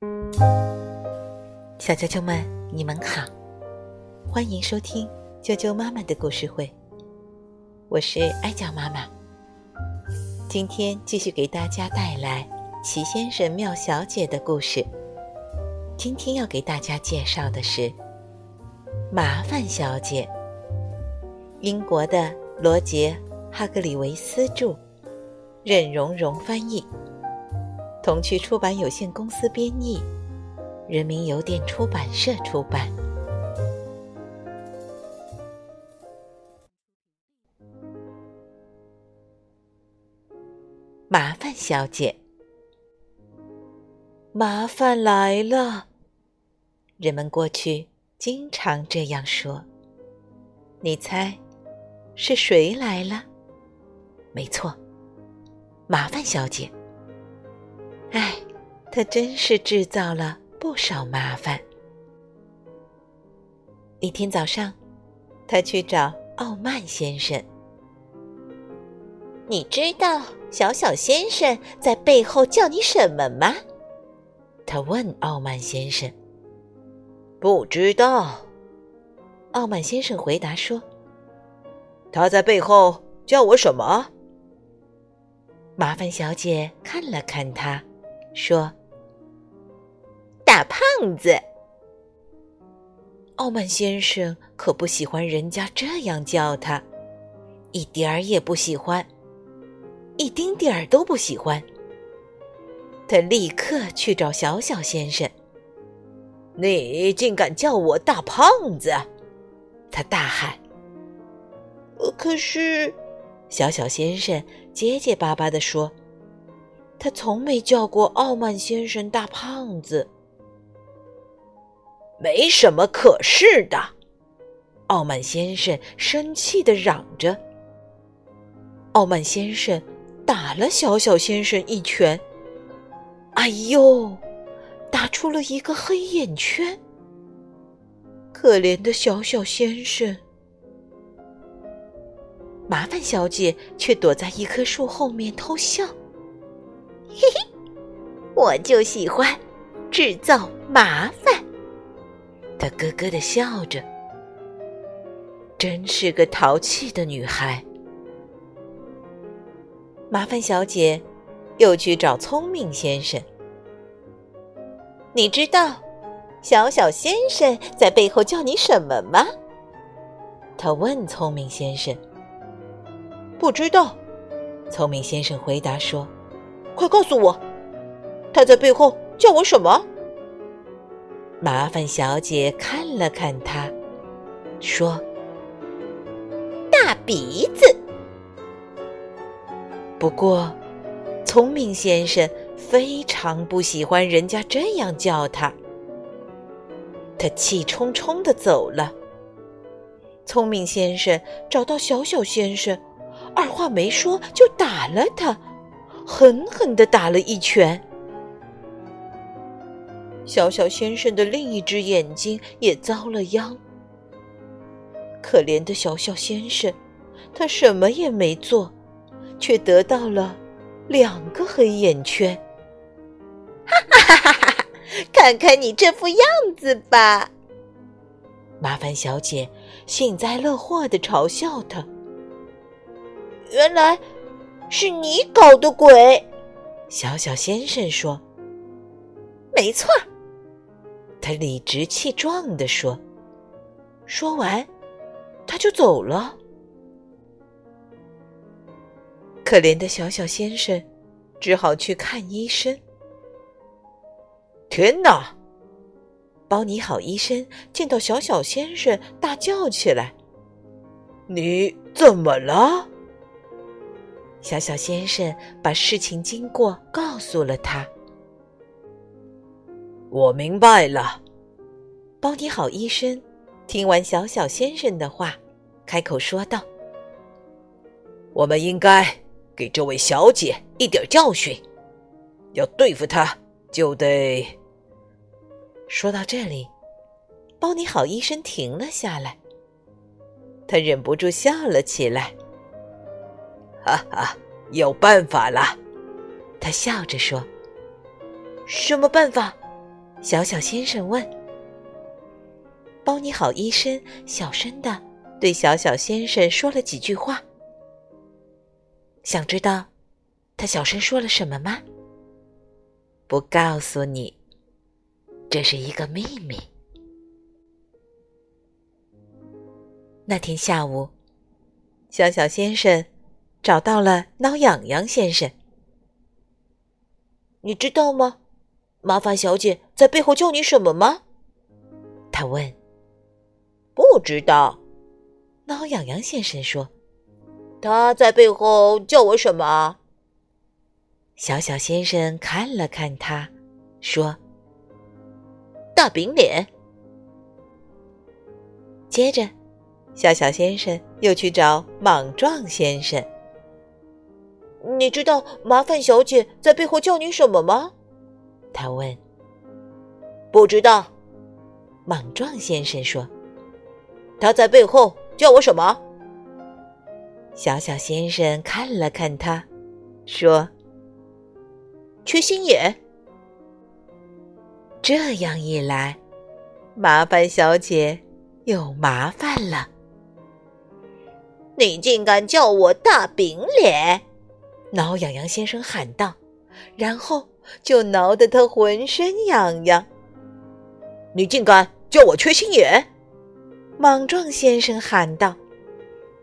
小啾啾们，你们好，欢迎收听啾啾妈妈的故事会。我是哀酱妈妈，今天继续给大家带来齐先生、妙小姐的故事。今天要给大家介绍的是麻烦小姐，英国的罗杰·哈格里维斯著，任蓉蓉翻译。童趣出版有限公司编译，人民邮电出版社出版。麻烦小姐，麻烦来了。人们过去经常这样说。你猜，是谁来了？没错，麻烦小姐。唉，他真是制造了不少麻烦。一天早上，他去找傲慢先生。你知道小小先生在背后叫你什么吗？他问傲慢先生。不知道，傲慢先生回答说：“他在背后叫我什么？”麻烦小姐看了看他。说：“大胖子。”傲慢先生可不喜欢人家这样叫他，一点儿也不喜欢，一丁点儿都不喜欢。他立刻去找小小先生。“你竟敢叫我大胖子！”他大喊。“可是，小小先生结结巴巴地说。”他从没叫过傲慢先生大胖子。没什么可是的，傲慢先生生气的嚷着。傲慢先生打了小小先生一拳，哎呦，打出了一个黑眼圈。可怜的小小先生，麻烦小姐却躲在一棵树后面偷笑。嘿嘿，我就喜欢制造麻烦。她咯咯的笑着，真是个淘气的女孩。麻烦小姐又去找聪明先生。你知道小小先生在背后叫你什么吗？他问聪明先生。不知道，聪明先生回答说。快告诉我，他在背后叫我什么？麻烦小姐看了看他，说：“大鼻子。”不过，聪明先生非常不喜欢人家这样叫他，他气冲冲的走了。聪明先生找到小小先生，二话没说就打了他。狠狠的打了一拳，小小先生的另一只眼睛也遭了殃。可怜的小小先生，他什么也没做，却得到了两个黑眼圈。哈哈哈哈哈！看看你这副样子吧，麻烦小姐幸灾乐祸的嘲笑他。原来。是你搞的鬼，小小先生说：“没错。”他理直气壮地说。说完，他就走了。可怜的小小先生只好去看医生。天哪！包你好医生见到小小先生，大叫起来：“你怎么了？”小小先生把事情经过告诉了他。我明白了，包你好医生听完小小先生的话，开口说道：“我们应该给这位小姐一点教训，要对付她，就得……”说到这里，包你好医生停了下来，他忍不住笑了起来。哈哈，有办法了！他笑着说：“什么办法？”小小先生问。包你好，医生小声的对小小先生说了几句话。想知道他小声说了什么吗？不告诉你，这是一个秘密。那天下午，小小先生找到了挠痒痒先生。你知道吗？麻烦小姐在背后叫你什么吗？他问。不知道，挠痒痒先生说：“他在背后叫我什么？”小小先生看了看他，说：“大饼脸。”接着，小小先生又去找莽撞先生。“你知道麻烦小姐在背后叫你什么吗？”他问。“不知道。”莽撞先生说。他在背后叫我什么？小小先生看了看他，说：“缺心眼。”这样一来，麻烦小姐有麻烦了。你竟敢叫我大饼脸！挠痒痒先生喊道，然后就挠得他浑身痒痒。你竟敢叫我缺心眼！莽撞先生喊道，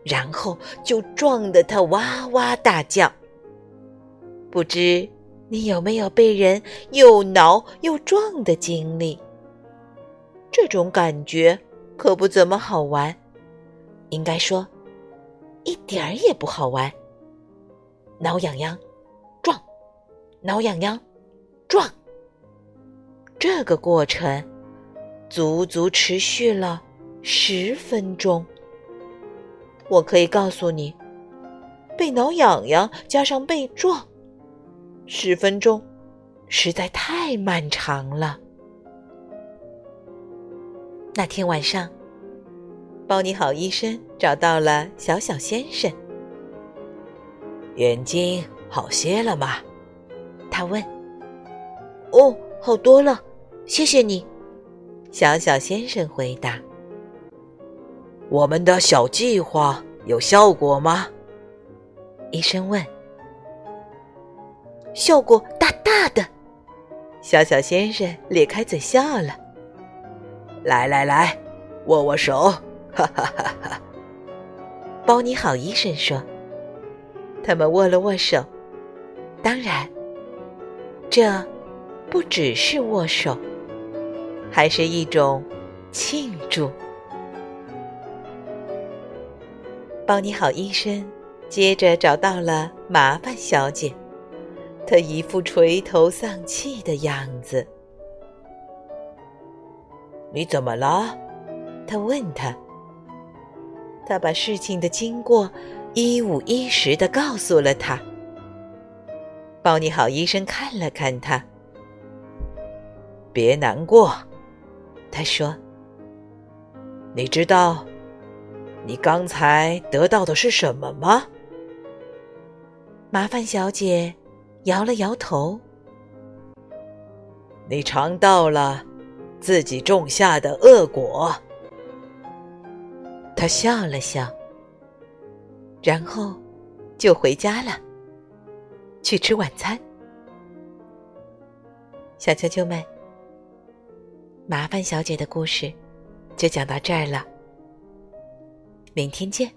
然后就撞得他哇哇大叫。不知你有没有被人又挠又撞的经历？这种感觉可不怎么好玩，应该说，一点儿也不好玩。挠痒痒，撞，挠痒痒，撞。这个过程足足持续了。十分钟，我可以告诉你，被挠痒痒加上被撞，十分钟实在太漫长了。那天晚上，包你好医生找到了小小先生，眼睛好些了吗？他问。哦，好多了，谢谢你。小小先生回答。我们的小计划有效果吗？医生问。效果大大的，小小先生咧开嘴笑了。来来来，握握手，哈哈哈哈！包你好，医生说。他们握了握手，当然，这不只是握手，还是一种庆祝。包你好，医生。接着找到了麻烦小姐，她一副垂头丧气的样子。你怎么了？他问他。他把事情的经过一五一十的告诉了他。包你好，医生看了看他，别难过，他说。你知道。你刚才得到的是什么吗？麻烦小姐摇了摇头。你尝到了自己种下的恶果。他笑了笑，然后就回家了，去吃晚餐。小啾啾们，麻烦小姐的故事就讲到这儿了。明天见。